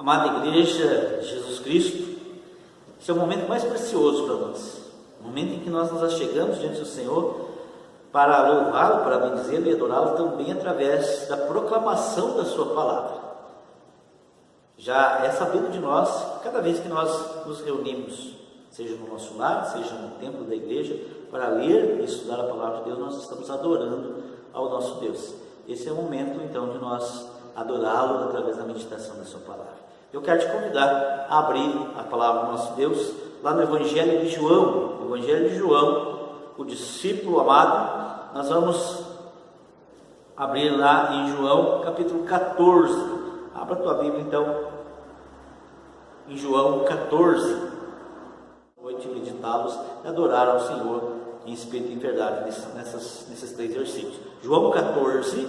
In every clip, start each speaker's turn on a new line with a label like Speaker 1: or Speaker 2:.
Speaker 1: Amada Igreja de Jesus Cristo, esse é o momento mais precioso para nós. O momento em que nós nos achegamos diante do Senhor para louvá-lo, para bendizê-lo e adorá-lo também através da proclamação da Sua palavra. Já é sabido de nós, cada vez que nós nos reunimos, seja no nosso lar, seja no templo da igreja, para ler e estudar a palavra de Deus, nós estamos adorando ao nosso Deus. Esse é o momento então de nós adorá-lo através da meditação da Sua palavra. Eu quero te convidar a abrir a palavra do nosso Deus lá no Evangelho de João, Evangelho de João, o discípulo amado. Nós vamos abrir lá em João capítulo 14. Abra tua Bíblia então, em João 14. Noite meditá-los e adorar ao Senhor em espírito e em verdade nessas, nesses três versículos. João 14,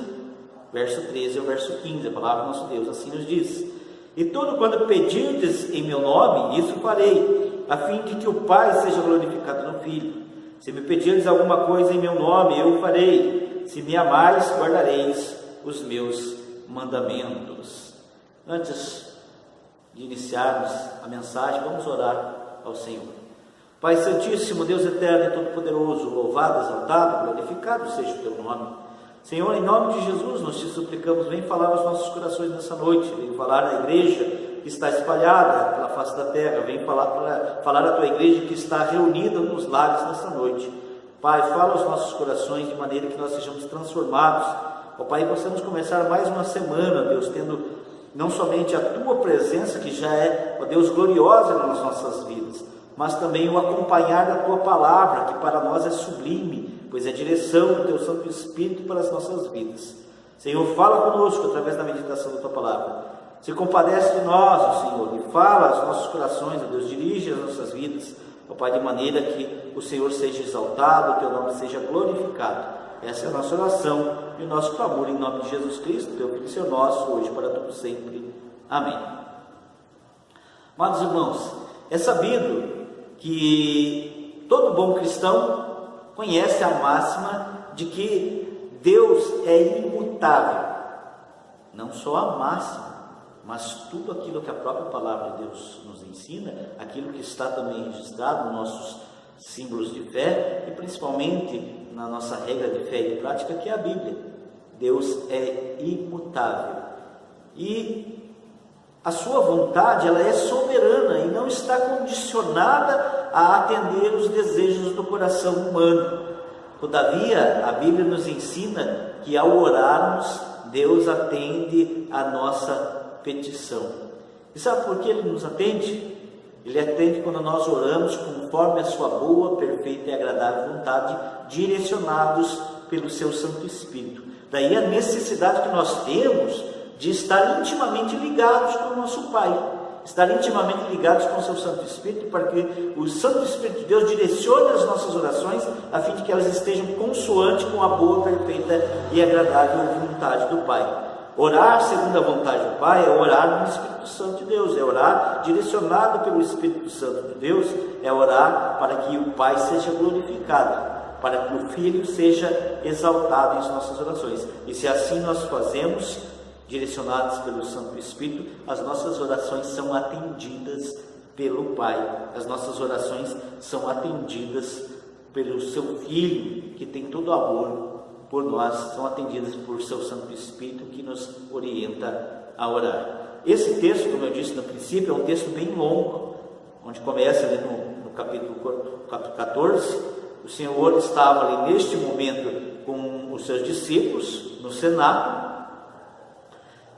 Speaker 1: verso 13 ao verso 15, a palavra do nosso Deus assim nos diz. E tudo quando pedirdes em meu nome, isso farei, a fim de que o Pai seja glorificado no Filho. Se me pedirdes alguma coisa em meu nome, eu farei. Se me amais, guardareis os meus mandamentos. Antes de iniciarmos a mensagem, vamos orar ao Senhor. Pai Santíssimo, Deus eterno e todo-poderoso, louvado, exaltado, glorificado seja o teu nome. Senhor, em nome de Jesus, nós te suplicamos, vem falar aos nossos corações nessa noite, vem falar à igreja que está espalhada pela face da terra, vem falar, para, falar à tua igreja que está reunida nos lares nessa noite. Pai, fala aos nossos corações de maneira que nós sejamos transformados. Ó Pai, possamos começar mais uma semana, Deus, tendo não somente a tua presença, que já é, ó Deus, gloriosa nas nossas vidas, mas também o acompanhar da tua palavra, que para nós é sublime, pois é direção do teu Santo Espírito para as nossas vidas. Senhor, fala conosco através da meditação da tua palavra. Se compadece de nós, Senhor, e fala aos nossos corações, ó Deus, dirige as nossas vidas, ó Pai, de maneira que o Senhor seja exaltado, o teu nome seja glorificado. Essa é a nossa oração e o nosso clamor em nome de Jesus Cristo, teu Filho, Senhor nosso, hoje para todo sempre. Amém. Amados irmãos, é sabido que todo bom cristão conhece a máxima de que Deus é imutável. Não só a máxima, mas tudo aquilo que a própria palavra de Deus nos ensina, aquilo que está também registrado nos nossos símbolos de fé e principalmente na nossa regra de fé e de prática, que é a Bíblia. Deus é imutável. E a sua vontade, ela é soberana e não está condicionada a atender os desejos do coração humano. Todavia, a Bíblia nos ensina que ao orarmos, Deus atende a nossa petição. E sabe por que Ele nos atende? Ele atende quando nós oramos conforme a Sua boa, perfeita e agradável vontade, direcionados pelo Seu Santo Espírito. Daí a necessidade que nós temos de estar intimamente ligados com o nosso Pai estar intimamente ligados com o seu Santo Espírito, para que o Santo Espírito de Deus direcione as nossas orações, a fim de que elas estejam consoante com a boa, perfeita e agradável vontade do Pai. Orar segundo a vontade do Pai é orar no Espírito Santo de Deus, é orar direcionado pelo Espírito Santo de Deus, é orar para que o Pai seja glorificado, para que o Filho seja exaltado em nossas orações. E se assim nós fazemos, direcionados pelo Santo Espírito, as nossas orações são atendidas pelo Pai, as nossas orações são atendidas pelo seu Filho, que tem todo amor por nós, são atendidas por seu Santo Espírito que nos orienta a orar. Esse texto, como eu disse no princípio, é um texto bem longo, onde começa ali no, no capítulo, capítulo 14. O Senhor estava ali neste momento com os seus discípulos no cenáculo,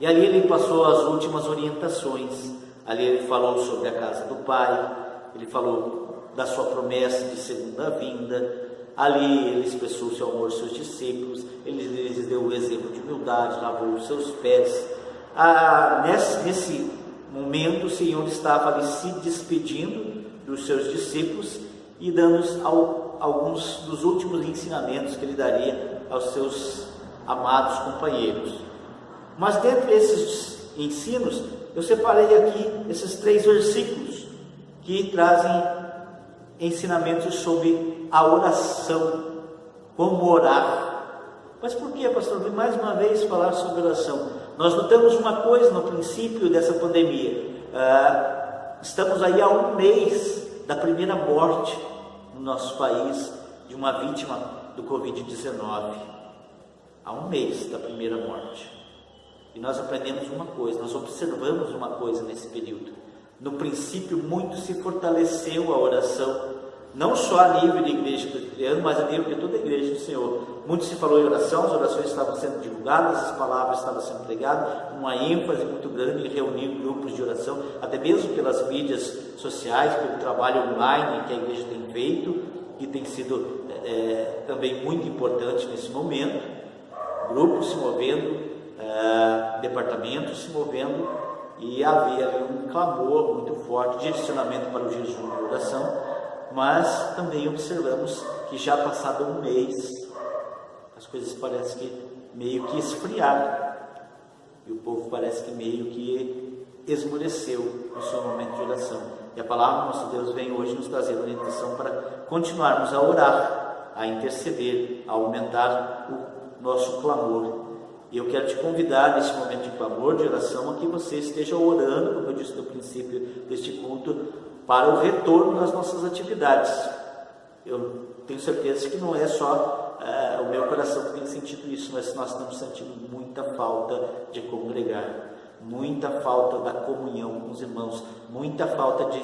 Speaker 1: e ali ele passou as últimas orientações. Ali ele falou sobre a casa do Pai, ele falou da sua promessa de segunda vinda. Ali ele expressou seu amor aos seus discípulos, ele lhes deu o exemplo de humildade, lavou os seus pés. Ah, nesse, nesse momento, o Senhor estava ali se despedindo dos seus discípulos e dando alguns dos últimos ensinamentos que ele daria aos seus amados companheiros. Mas dentre esses ensinos, eu separei aqui esses três versículos que trazem ensinamentos sobre a oração, como orar. Mas por que, pastor? Vim mais uma vez falar sobre oração. Nós notamos uma coisa no princípio dessa pandemia. Ah, estamos aí há um mês da primeira morte no nosso país de uma vítima do Covid-19. Há um mês da primeira morte. E nós aprendemos uma coisa, nós observamos uma coisa nesse período. No princípio, muito se fortaleceu a oração não só a nível de igreja presbiteriana, mas a nível de toda a igreja do Senhor. Muito se falou em oração, as orações estavam sendo divulgadas, as palavras estavam sendo pregadas, uma ênfase muito grande em reunir grupos de oração, até mesmo pelas mídias sociais, pelo trabalho online que a igreja tem feito, que tem sido é, também muito importante nesse momento. Grupos se movendo, é, departamentos se movendo, e havia um clamor muito forte, direcionamento para o jejum e oração mas também observamos que já passado um mês, as coisas parecem que meio que esfriaram e o povo parece que meio que esmoreceu no seu momento de oração. E a palavra do nosso Deus vem hoje nos trazer orientação para continuarmos a orar, a interceder, a aumentar o nosso clamor. E eu quero te convidar nesse momento de clamor, de oração, a que você esteja orando, como eu disse no princípio deste culto, para o retorno das nossas atividades. Eu tenho certeza que não é só é, o meu coração que tem sentido isso, mas nós estamos sentindo muita falta de congregar, muita falta da comunhão com os irmãos, muita falta de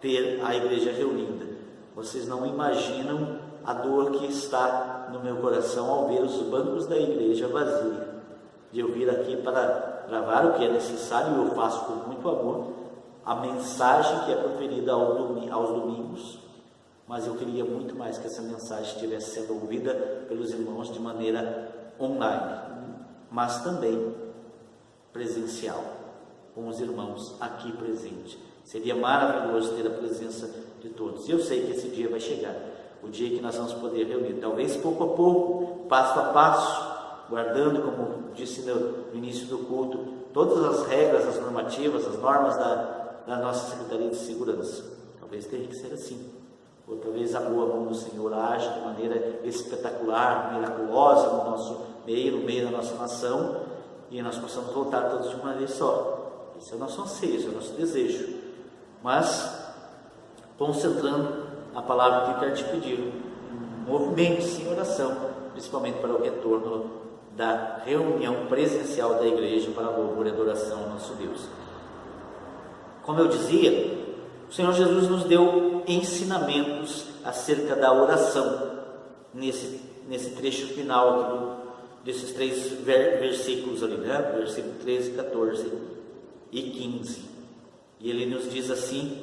Speaker 1: ter a igreja reunida. Vocês não imaginam a dor que está no meu coração ao ver os bancos da igreja vazios. De eu vir aqui para gravar o que é necessário, eu faço com muito amor, a mensagem que é proferida aos domingos, mas eu queria muito mais que essa mensagem estivesse sendo ouvida pelos irmãos de maneira online, mas também presencial, com os irmãos aqui presentes. Seria maravilhoso ter a presença de todos. Eu sei que esse dia vai chegar, o dia que nós vamos poder reunir, talvez pouco a pouco, passo a passo, guardando, como disse no início do culto, todas as regras, as normativas, as normas da, da nossa Secretaria de Segurança. Talvez tenha que ser assim. Ou talvez a boa mão do Senhor age de maneira espetacular, miraculosa no nosso meio, no meio da nossa nação, e nós possamos voltar todos de uma vez só. Esse é o nosso anseio, esse é o nosso desejo. Mas, concentrando a palavra que quero te pedir, movimente-se em oração, principalmente para o retorno da reunião presencial da igreja para louvor e adoração ao nosso Deus. Como eu dizia, o Senhor Jesus nos deu ensinamentos acerca da oração nesse, nesse trecho final do, desses três versículos ali, né? Versículo 13, 14 e 15. E ele nos diz assim: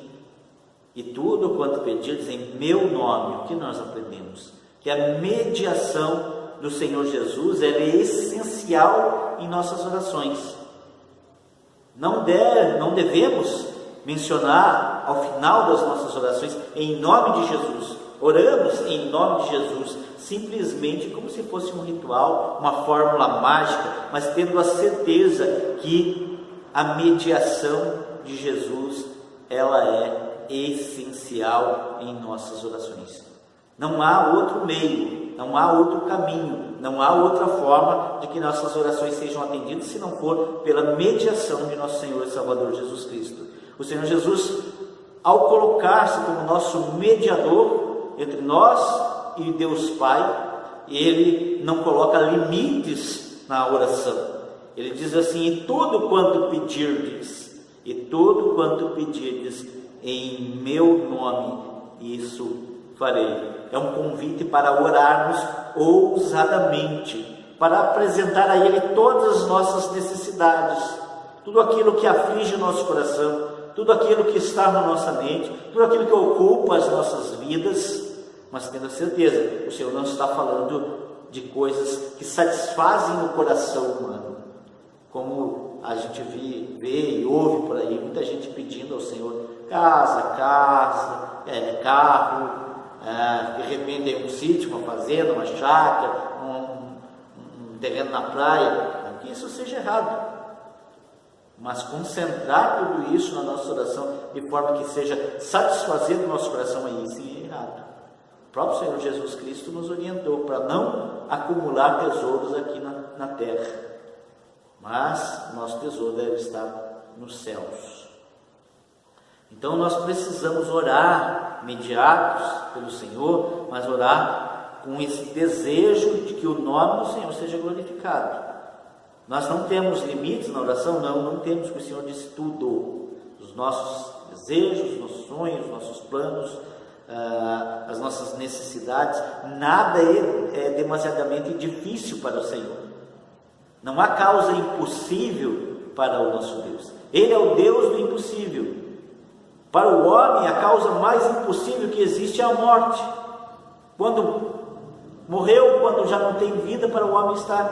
Speaker 1: E tudo quanto pedirdes em meu nome, o que nós aprendemos? Que a mediação do Senhor Jesus é essencial em nossas orações. Não, não devemos mencionar ao final das nossas orações em nome de Jesus. Oramos em nome de Jesus, simplesmente como se fosse um ritual, uma fórmula mágica, mas tendo a certeza que a mediação de Jesus ela é essencial em nossas orações. Não há outro meio, não há outro caminho, não há outra forma de que nossas orações sejam atendidas se não for pela mediação de nosso Senhor e Salvador Jesus Cristo. O Senhor Jesus, ao colocar-se como nosso mediador entre nós e Deus Pai, ele não coloca limites na oração. Ele diz assim: "E tudo quanto pedirdes, e tudo quanto pedirdes em meu nome, isso farei". É um convite para orarmos ousadamente, para apresentar a Ele todas as nossas necessidades, tudo aquilo que aflige o nosso coração, tudo aquilo que está na nossa mente, tudo aquilo que ocupa as nossas vidas, mas tendo certeza, o Senhor não está falando de coisas que satisfazem o coração humano, como a gente vê, vê e ouve por aí, muita gente pedindo ao Senhor casa, casa, é, carro, é, de repente é um sítio, uma fazenda, uma chácara, um, um terreno na praia, que isso seja errado. Mas concentrar tudo isso na nossa oração de forma que seja satisfazendo o nosso coração aí sim é errado. O próprio Senhor Jesus Cristo nos orientou para não acumular tesouros aqui na, na terra, mas nosso tesouro deve estar nos céus. Então nós precisamos orar mediados pelo Senhor, mas orar com esse desejo de que o nome do Senhor seja glorificado. Nós não temos limites na oração, não, não temos, porque o Senhor disse tudo. Os nossos desejos, os nossos sonhos, os nossos planos, uh, as nossas necessidades, nada é, é demasiadamente difícil para o Senhor. Não há causa impossível para o nosso Deus. Ele é o Deus do impossível. Para o homem, a causa mais impossível que existe é a morte. Quando morreu, quando já não tem vida, para o homem está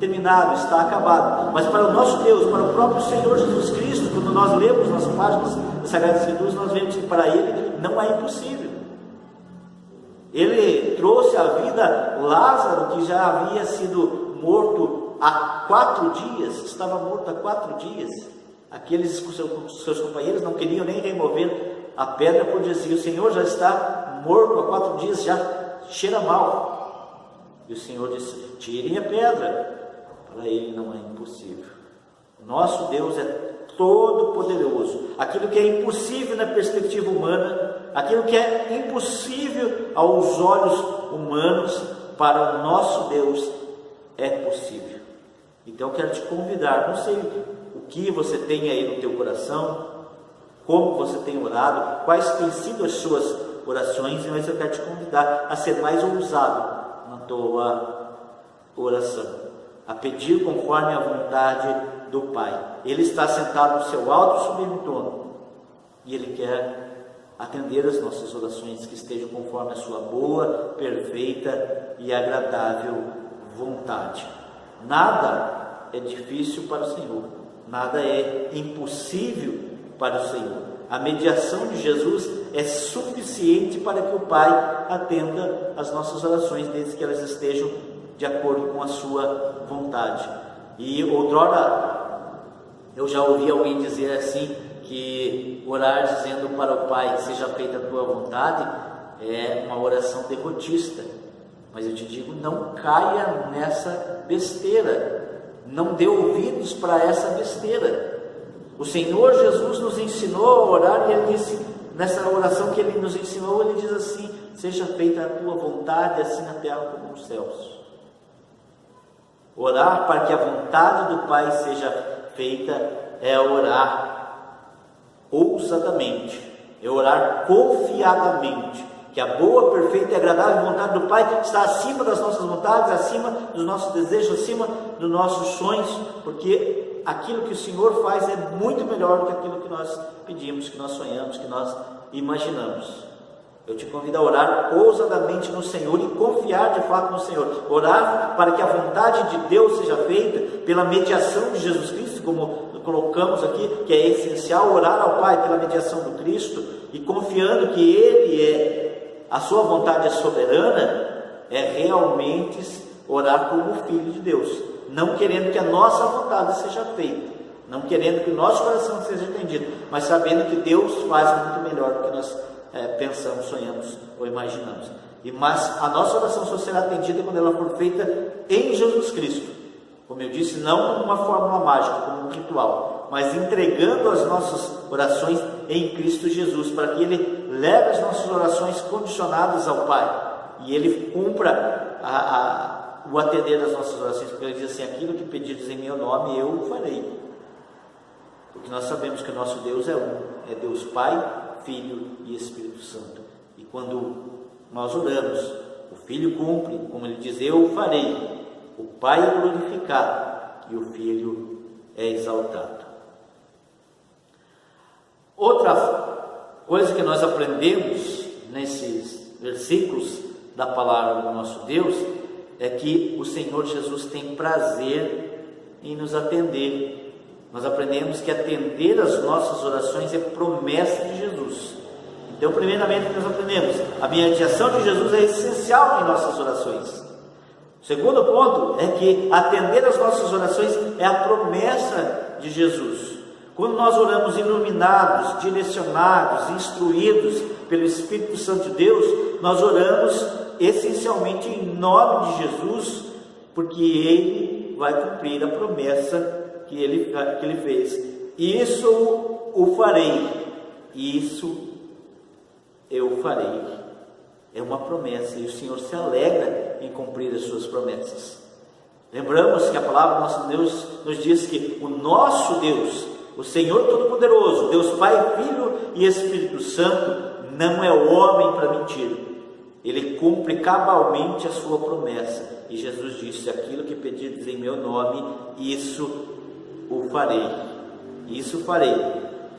Speaker 1: terminado, está acabado. Mas para o nosso Deus, para o próprio Senhor Jesus Cristo, quando nós lemos nas páginas das Sagradas Escrituras, nós vemos que para Ele não é impossível. Ele trouxe à vida Lázaro, que já havia sido morto há quatro dias, estava morto há quatro dias. Aqueles seus companheiros não queriam nem remover a pedra, porque diziam: O Senhor já está morto há quatro dias, já cheira mal. E o Senhor disse: Tirem a pedra para ele não é impossível. Nosso Deus é todo poderoso. Aquilo que é impossível na perspectiva humana, aquilo que é impossível aos olhos humanos, para o nosso Deus é possível. Então quero te convidar, não sei que você tem aí no teu coração, como você tem orado, quais têm sido as suas orações, mas eu quero te convidar a ser mais ousado na tua oração a pedir conforme a vontade do Pai. Ele está sentado no seu alto sublime trono e ele quer atender as nossas orações que estejam conforme a sua boa, perfeita e agradável vontade. Nada é difícil para o Senhor, nada é impossível para o Senhor. A mediação de Jesus é suficiente para que o Pai atenda as nossas orações, desde que elas estejam de acordo com a sua vontade. E outrora eu já ouvi alguém dizer assim que orar dizendo para o Pai seja feita a tua vontade é uma oração derrotista. Mas eu te digo, não caia nessa besteira. Não dê ouvidos para essa besteira. O Senhor Jesus nos ensinou a orar e ele disse, nessa oração que ele nos ensinou, ele diz assim: Seja feita a tua vontade, assim na terra como nos céus. Orar para que a vontade do Pai seja feita é orar ousadamente, é orar confiadamente, que a boa, perfeita e agradável vontade do Pai está acima das nossas vontades, acima dos nossos desejos, acima dos nossos sonhos, porque aquilo que o Senhor faz é muito melhor do que aquilo que nós pedimos, que nós sonhamos, que nós imaginamos. Eu te convido a orar ousadamente no Senhor e confiar de fato no Senhor. Orar para que a vontade de Deus seja feita pela mediação de Jesus Cristo, como colocamos aqui, que é essencial orar ao Pai pela mediação do Cristo e confiando que Ele é, a sua vontade é soberana, é realmente orar como Filho de Deus, não querendo que a nossa vontade seja feita, não querendo que o nosso coração seja entendido, mas sabendo que Deus faz muito melhor do que nós é, pensamos, sonhamos ou imaginamos. E mas a nossa oração só será atendida quando ela for feita em Jesus Cristo. Como eu disse, não como uma fórmula mágica, como um ritual, mas entregando as nossas orações em Cristo Jesus, para que Ele leve as nossas orações condicionadas ao Pai e Ele cumpra a, a, o atender das nossas orações, porque Ele diz assim: aquilo que pedires em meu nome eu farei. Porque nós sabemos que o nosso Deus é um, é Deus Pai, Filho e Espírito Santo. E quando nós oramos, o Filho cumpre, como ele diz: Eu farei. O Pai é glorificado e o Filho é exaltado. Outra coisa que nós aprendemos nesses versículos da palavra do nosso Deus é que o Senhor Jesus tem prazer em nos atender nós aprendemos que atender as nossas orações é promessa de Jesus. Então, primeiramente, nós aprendemos, a mediação de Jesus é essencial em nossas orações. O segundo ponto é que atender as nossas orações é a promessa de Jesus. Quando nós oramos iluminados, direcionados, instruídos pelo Espírito Santo de Deus, nós oramos essencialmente em nome de Jesus, porque Ele vai cumprir a promessa que Ele, que ele fez. Isso o farei, isso eu farei. É uma promessa e o Senhor se alegra em cumprir as suas promessas. Lembramos que a palavra do nosso Deus nos diz que o nosso Deus, o Senhor Todo-Poderoso, Deus Pai, Filho e Espírito Santo, não é homem para mentir. Ele cumpre cabalmente a sua promessa. E Jesus disse: Aquilo que pedirdes em meu nome, isso o farei. Isso farei,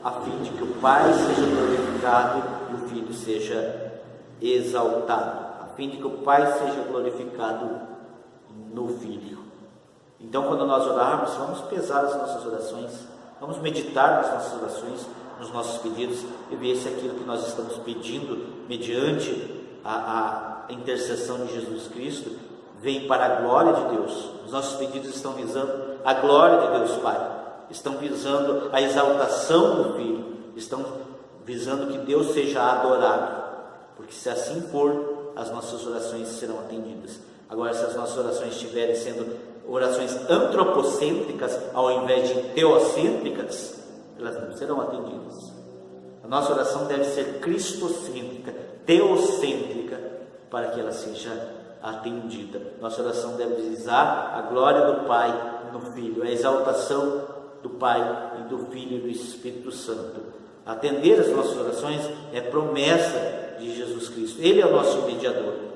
Speaker 1: a fim de que o Pai seja glorificado e o Filho seja exaltado. A fim de que o Pai seja glorificado no Filho. Então, quando nós orarmos, vamos pesar as nossas orações, vamos meditar nas nossas orações, nos nossos pedidos. E ver se aquilo que nós estamos pedindo, mediante a, a intercessão de Jesus Cristo, vem para a glória de Deus. Os nossos pedidos estão visando a glória de Deus Pai, estão visando a exaltação do Filho, estão visando que Deus seja adorado, porque se assim for, as nossas orações serão atendidas. Agora, se as nossas orações estiverem sendo orações antropocêntricas ao invés de teocêntricas, elas não serão atendidas. A nossa oração deve ser cristocêntrica, teocêntrica, para que ela seja atendida. Nossa oração deve visar a glória do Pai no Filho, a exaltação do Pai e do Filho e do Espírito Santo. Atender as nossas orações é promessa de Jesus Cristo. Ele é o nosso mediador.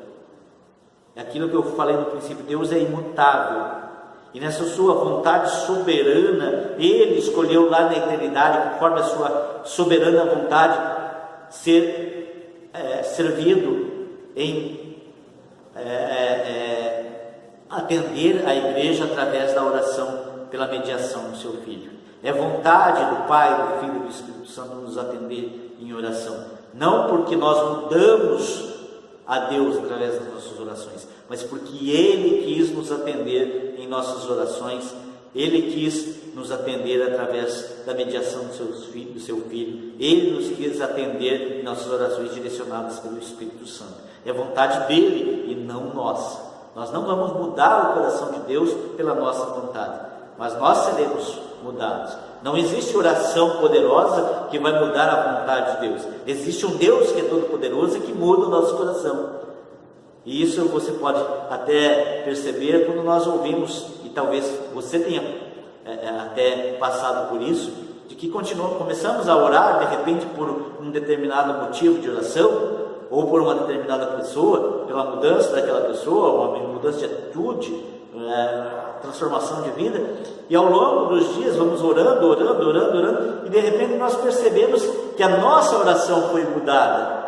Speaker 1: É aquilo que eu falei no princípio, Deus é imutável. E nessa sua vontade soberana, Ele escolheu lá na eternidade, conforme a sua soberana vontade, ser é, servido em é, é, é, atender a igreja através da oração pela mediação do seu Filho. É vontade do Pai, do Filho e do Espírito Santo nos atender em oração. Não porque nós mudamos a Deus através das nossas orações, mas porque Ele quis nos atender em nossas orações, Ele quis nos atender através da mediação do seu, filho, do seu Filho, Ele nos quis atender em nossas orações direcionadas pelo Espírito Santo. É vontade dele e não nossa. Nós não vamos mudar o coração de Deus pela nossa vontade, mas nós seremos mudados. Não existe oração poderosa que vai mudar a vontade de Deus. Existe um Deus que é todo poderoso e que muda o nosso coração. E isso você pode até perceber quando nós ouvimos, e talvez você tenha é, é até passado por isso, de que continuamos, começamos a orar de repente por um determinado motivo de oração, ou por uma determinada pessoa, pela mudança daquela pessoa, uma mudança de atitude, é, transformação de vida, e ao longo dos dias vamos orando, orando, orando, orando, e de repente nós percebemos que a nossa oração foi mudada,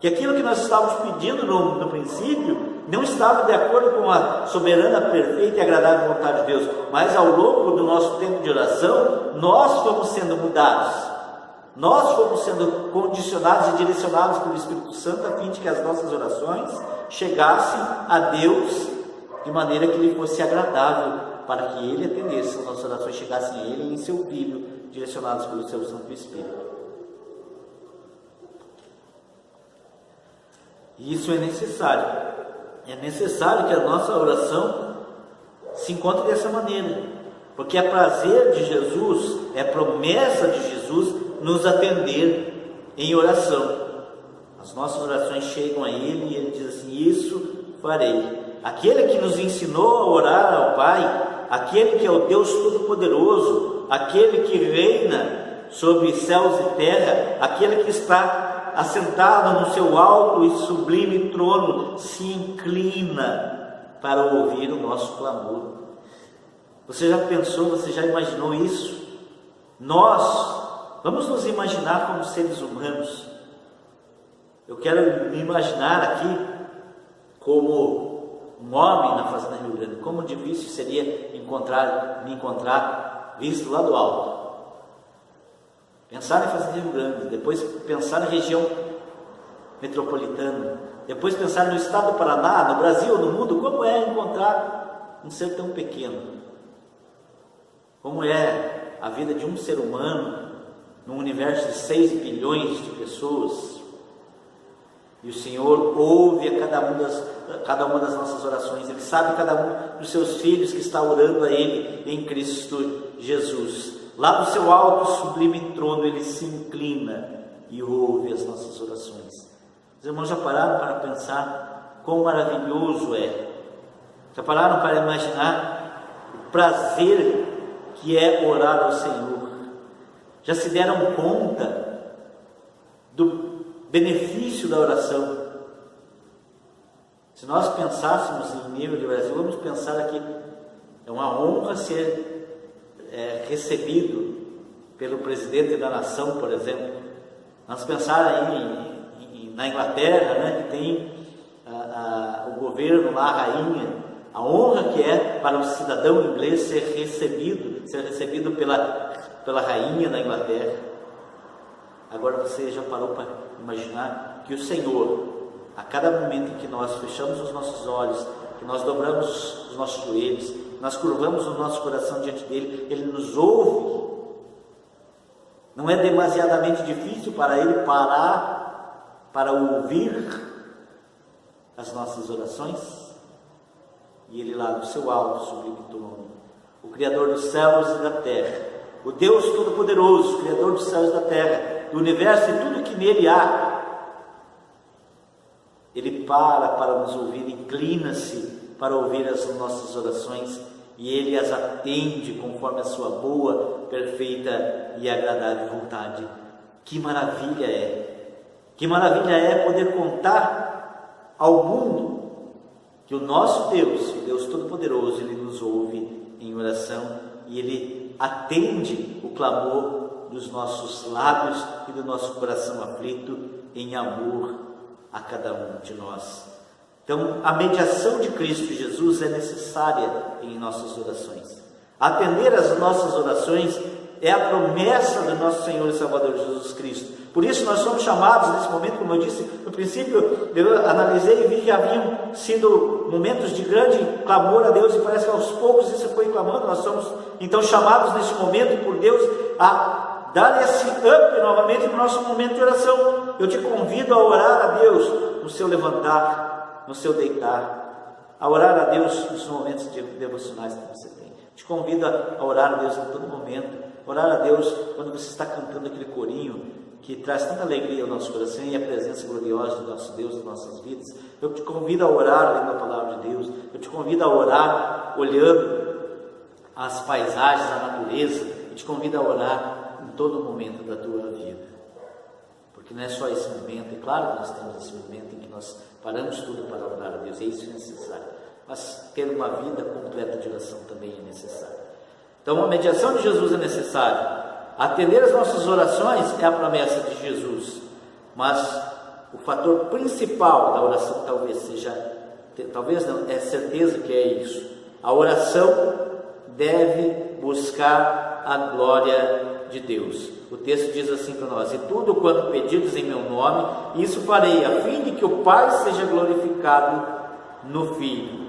Speaker 1: que aquilo que nós estávamos pedindo no, no princípio não estava de acordo com a soberana, perfeita e agradável vontade de Deus, mas ao longo do nosso tempo de oração, nós fomos sendo mudados, nós fomos sendo condicionados e direcionados pelo Espírito Santo a fim de que as nossas orações chegassem a Deus de maneira que lhe fosse agradável, para que ele atendesse, as nossas orações chegassem a ele e em seu Filho, direcionados pelo seu Santo Espírito. E isso é necessário. É necessário que a nossa oração se encontre dessa maneira, porque é prazer de Jesus, é promessa de Jesus nos atender em oração. As nossas orações chegam a Ele e Ele diz assim: Isso farei. Aquele que nos ensinou a orar ao Pai, aquele que é o Deus Todo-Poderoso, aquele que reina sobre céus e terra, aquele que está assentado no seu alto e sublime trono, se inclina para ouvir o nosso clamor. Você já pensou, você já imaginou isso? Nós, vamos nos imaginar como seres humanos. Eu quero me imaginar aqui como um homem na fazenda Rio Grande. Como difícil seria encontrar, me encontrar visto lá do alto. Pensar em Fazenda Rio Grande, depois pensar na região metropolitana, depois pensar no estado do Paraná, no Brasil, no mundo, como é encontrar um ser tão pequeno? Como é a vida de um ser humano num universo de 6 bilhões de pessoas? E o Senhor ouve a cada, uma das, cada uma das nossas orações. Ele sabe cada um dos seus filhos que está orando a Ele em Cristo Jesus. Lá do seu alto sublime trono, Ele se inclina e ouve as nossas orações. Os irmãos já pararam para pensar quão maravilhoso é? Já pararam para imaginar o prazer que é orar ao Senhor? Já se deram conta do benefício da oração? Se nós pensássemos em nível de Brasil, vamos pensar aqui, é uma honra ser é, recebido pelo presidente da nação, por exemplo. Nós pensar aí na Inglaterra, né, que tem a, a, o governo lá, a rainha, a honra que é para o cidadão inglês ser recebido, ser recebido pela, pela rainha da Inglaterra. Agora você já parou para imaginar que o Senhor a cada momento em que nós fechamos os nossos olhos, que nós dobramos os nossos joelhos, nós curvamos o nosso coração diante dele, ele nos ouve. Não é demasiadamente difícil para ele parar para ouvir as nossas orações? E ele lá do seu alto sublime trono, o Criador dos céus e da terra, o Deus Todo-Poderoso, Criador dos céus e da terra, do universo e tudo que nele há, ele para para nos ouvir, inclina-se para ouvir as nossas orações e ele as atende conforme a sua boa, perfeita e agradável vontade. Que maravilha é! Que maravilha é poder contar ao mundo que o nosso Deus, o Deus Todo-Poderoso, ele nos ouve em oração e ele atende o clamor dos nossos lábios e do nosso coração aflito em amor a cada um de nós. Então, a mediação de Cristo Jesus é necessária em nossas orações. Atender às nossas orações é a promessa do nosso Senhor e Salvador Jesus Cristo. Por isso, nós somos chamados nesse momento, como eu disse no princípio, eu analisei e vi que haviam sido momentos de grande clamor a Deus, e parece que aos poucos isso foi clamando. Nós somos então chamados nesse momento por Deus a dar esse up novamente no nosso momento de oração. Eu te convido a orar a Deus no seu levantar, no seu deitar, a orar a Deus nos momentos devocionais que você tem. Te convido a orar a Deus em todo momento, orar a Deus quando você está cantando aquele corinho que traz tanta alegria ao nosso coração e a presença gloriosa do nosso Deus nas nossas vidas. Eu te convido a orar lendo a palavra de Deus. Eu te convido a orar olhando as paisagens, a natureza. Eu te convido a orar todo momento da tua vida. Porque não é só esse momento, é claro que nós temos esse momento em que nós paramos tudo para orar a Deus, é isso necessário. Mas ter uma vida completa de oração também é necessário. Então a mediação de Jesus é necessária. Atender as nossas orações é a promessa de Jesus. Mas o fator principal da oração talvez seja, talvez não, é certeza que é isso. A oração deve buscar a glória de Deus. O texto diz assim para nós: E tudo quanto pedidos em meu nome, isso farei, a fim de que o Pai seja glorificado no Filho.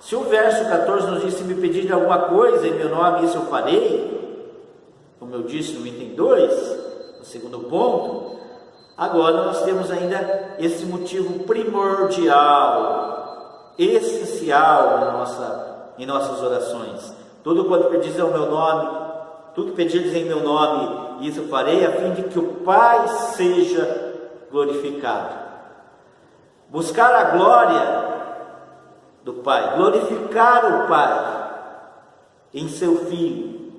Speaker 1: Se o verso 14 nos diz: Se me pedir alguma coisa em meu nome, isso eu farei, como eu disse no item 2, no segundo ponto, agora nós temos ainda esse motivo primordial, essencial na nossa, em nossas orações. Tudo quanto pedis ao meu nome, tudo pedidos em meu nome, isso farei, a fim de que o Pai seja glorificado. Buscar a glória do Pai, glorificar o Pai em seu Filho,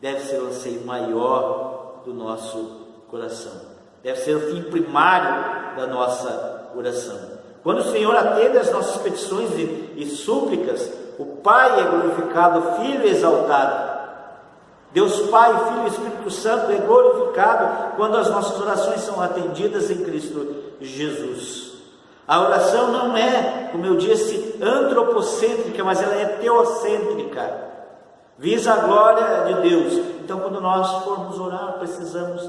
Speaker 1: deve ser o anseio maior do nosso coração, deve ser o fim primário da nossa oração. Quando o Senhor atende às nossas petições e, e súplicas, o Pai é glorificado, o Filho é exaltado. Deus Pai, Filho e Espírito Santo é glorificado quando as nossas orações são atendidas em Cristo Jesus. A oração não é, como eu disse, antropocêntrica, mas ela é teocêntrica. Visa a glória de Deus. Então, quando nós formos orar, precisamos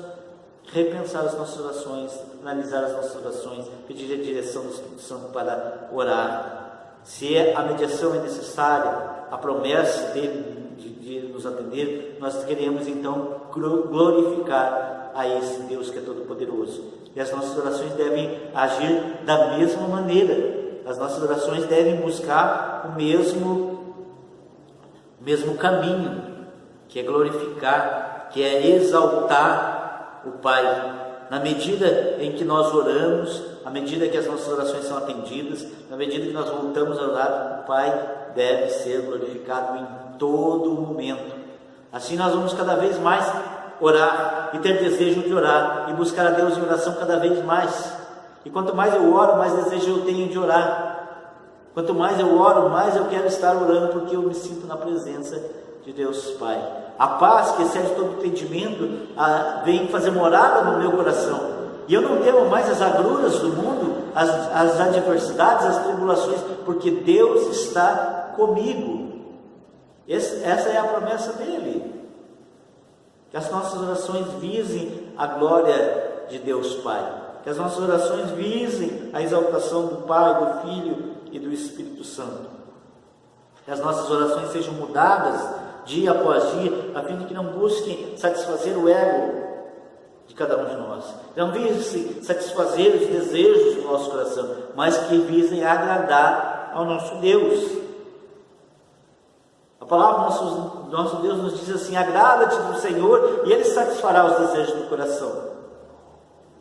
Speaker 1: repensar as nossas orações, analisar as nossas orações, pedir a direção do Espírito Santo para orar. Se a mediação é necessária, a promessa dele de, de nos atender, nós queremos então glorificar a esse Deus que é todo-poderoso. E as nossas orações devem agir da mesma maneira. As nossas orações devem buscar o mesmo, mesmo caminho, que é glorificar, que é exaltar o Pai. Na medida em que nós oramos, à medida que as nossas orações são atendidas, na medida que nós voltamos a orar, o Pai deve ser glorificado em todo momento. Assim nós vamos cada vez mais orar e ter desejo de orar e buscar a Deus em oração cada vez mais. E quanto mais eu oro, mais desejo eu tenho de orar. Quanto mais eu oro, mais eu quero estar orando, porque eu me sinto na presença de Deus Pai. A paz que excede todo entendimento vem fazer morada no meu coração. E eu não temo mais as agruras do mundo, as, as adversidades, as tribulações, porque Deus está comigo. Esse, essa é a promessa dele. Que as nossas orações visem a glória de Deus Pai. Que as nossas orações visem a exaltação do Pai, do Filho e do Espírito Santo. Que as nossas orações sejam mudadas dia após dia, a fim de que não busquem satisfazer o ego de cada um de nós. Não visem satisfazer os desejos do nosso coração, mas que visem agradar ao nosso Deus. A palavra do nosso, nosso Deus nos diz assim: agrada-te do Senhor e Ele satisfará os desejos do coração.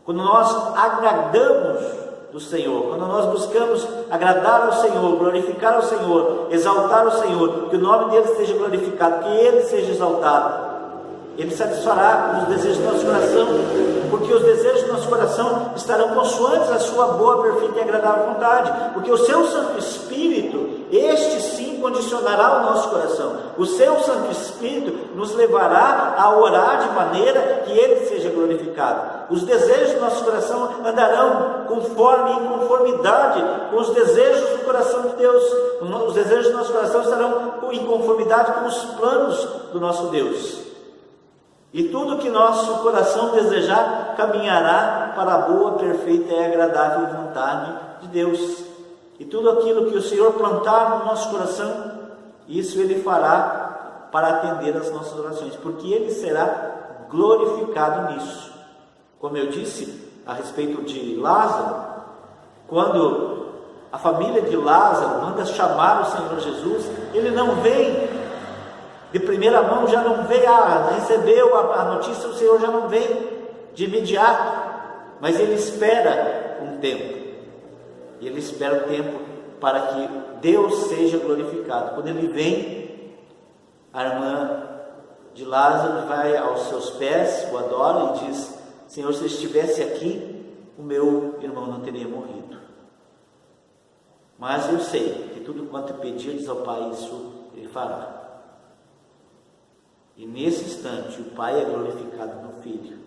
Speaker 1: Quando nós agradamos do Senhor, quando nós buscamos agradar ao Senhor, glorificar ao Senhor, exaltar o Senhor, que o nome dele seja glorificado, que ele seja exaltado, ele satisfará os desejos do nosso coração, porque os desejos do nosso coração estarão consoantes a sua boa, perfeita e agradável vontade, porque o seu Santo Espírito, este sim condicionará o nosso coração. O seu Santo Espírito nos levará a orar de maneira que ele seja glorificado. Os desejos do nosso coração andarão conforme em conformidade com os desejos do coração de Deus. Os desejos do nosso coração estarão em conformidade com os planos do nosso Deus. E tudo que nosso coração desejar caminhará para a boa, perfeita e agradável vontade de Deus. E tudo aquilo que o Senhor plantar no nosso coração, isso Ele fará para atender as nossas orações, porque Ele será glorificado nisso. Como eu disse a respeito de Lázaro, quando a família de Lázaro manda chamar o Senhor Jesus, ele não vem. De primeira mão já não vem, ah, recebeu a, a notícia, o Senhor já não vem de imediato, mas ele espera um tempo, e ele espera um tempo para que Deus seja glorificado. Quando ele vem, a irmã de Lázaro vai aos seus pés, o adora e diz: Senhor, se estivesse aqui, o meu irmão não teria morrido. Mas eu sei que tudo quanto pedirdes ao Pai, isso ele fará. E nesse instante o Pai é glorificado no Filho.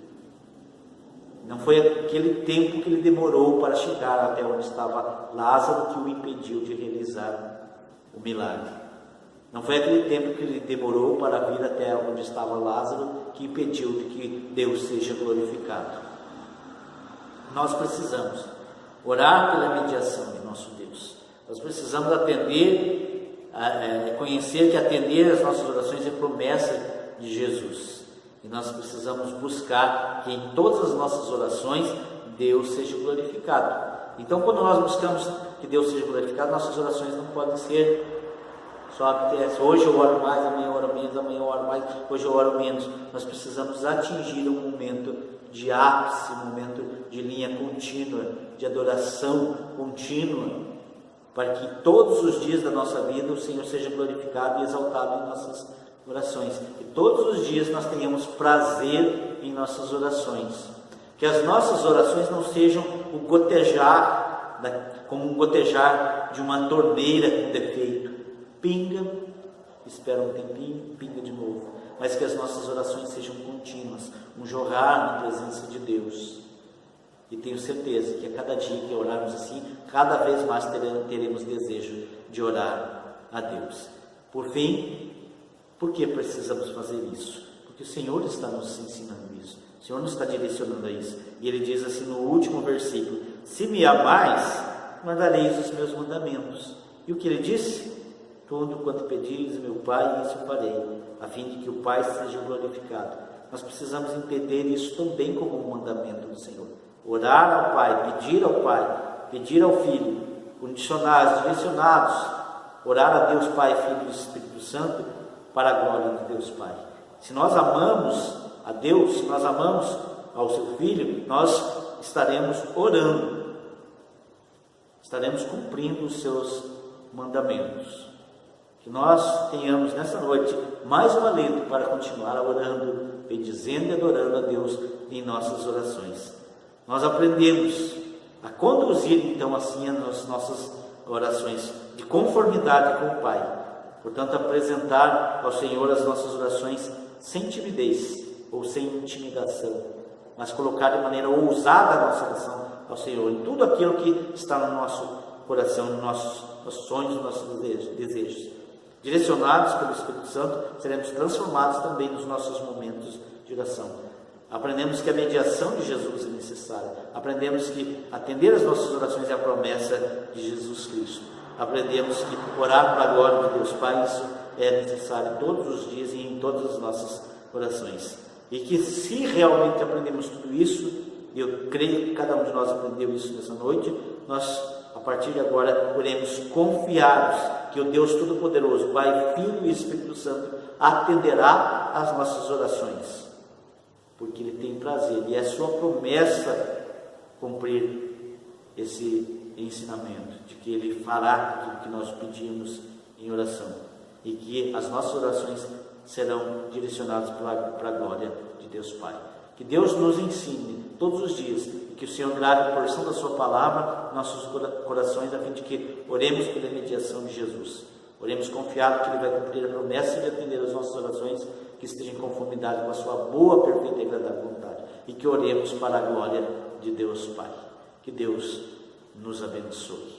Speaker 1: Não foi aquele tempo que ele demorou para chegar até onde estava Lázaro que o impediu de realizar o milagre. Não foi aquele tempo que ele demorou para vir até onde estava Lázaro que impediu de que Deus seja glorificado. Nós precisamos orar pela mediação de nosso Deus. Nós precisamos atender, é, conhecer que atender as nossas orações é promessa de Jesus. E nós precisamos buscar que em todas as nossas orações Deus seja glorificado. Então, quando nós buscamos que Deus seja glorificado, nossas orações não podem ser só. Hoje eu oro mais, amanhã eu oro menos, amanhã eu oro mais, hoje eu oro menos. Nós precisamos atingir um momento de ápice, um momento de linha contínua, de adoração contínua, para que todos os dias da nossa vida o Senhor seja glorificado e exaltado em nossas orações. Que todos os dias nós tenhamos prazer em nossas orações. Que as nossas orações não sejam o gotejar, como um gotejar de uma torneira com defeito. Pinga, espera um tempinho, pinga de novo. Mas que as nossas orações sejam contínuas, um jorrar na presença de Deus. E tenho certeza que a cada dia que orarmos assim, cada vez mais teremos desejo de orar a Deus. Por fim, por que precisamos fazer isso? Porque o Senhor está nos ensinando isso. O Senhor nos está direcionando a isso. E ele diz assim no último versículo: Se me amais, mandareis os meus mandamentos. E o que ele disse? tudo quanto pedires, meu Pai, isso farei, a fim de que o Pai seja glorificado. Nós precisamos entender isso também como um mandamento do Senhor. Orar ao Pai, pedir ao Pai, pedir ao Filho, condicionados, direcionados, orar a Deus Pai, Filho e Espírito Santo, para a glória de Deus Pai. Se nós amamos a Deus, se nós amamos ao seu Filho, nós estaremos orando, estaremos cumprindo os seus mandamentos. Que nós tenhamos nessa noite mais um alento para continuar orando, bendizendo e adorando a Deus em nossas orações. Nós aprendemos a conduzir então assim as nossas orações de conformidade com o Pai. Portanto, apresentar ao Senhor as nossas orações sem timidez ou sem intimidação, mas colocar de maneira ousada a nossa oração ao Senhor em tudo aquilo que está no nosso coração, nos nossos, sonhos, nos nossos desejos. Direcionados pelo Espírito Santo, seremos transformados também nos nossos momentos de oração. Aprendemos que a mediação de Jesus é necessária. Aprendemos que atender as nossas orações é a promessa de Jesus Cristo. Aprendemos que orar para a glória de Deus Pai, isso é necessário todos os dias e em todas as nossas orações. E que se realmente aprendemos tudo isso, eu creio que cada um de nós aprendeu isso nessa noite, nós, a partir de agora, podemos confiar que o Deus Todo-Poderoso, Pai, Filho e Espírito Santo, atenderá às nossas orações, porque Ele tem prazer e é Sua promessa cumprir esse ensinamento, de que Ele fará aquilo que nós pedimos em oração e que as nossas orações serão direcionados para a glória de Deus Pai. Que Deus nos ensine todos os dias e que o Senhor grave a porção da Sua palavra em nossos corações, a fim de que oremos pela mediação de Jesus. Oremos confiado que Ele vai cumprir a promessa de atender as nossas orações que estejam em conformidade com a Sua boa, perfeita e agradável vontade. E que oremos para a glória de Deus Pai. Que Deus nos abençoe.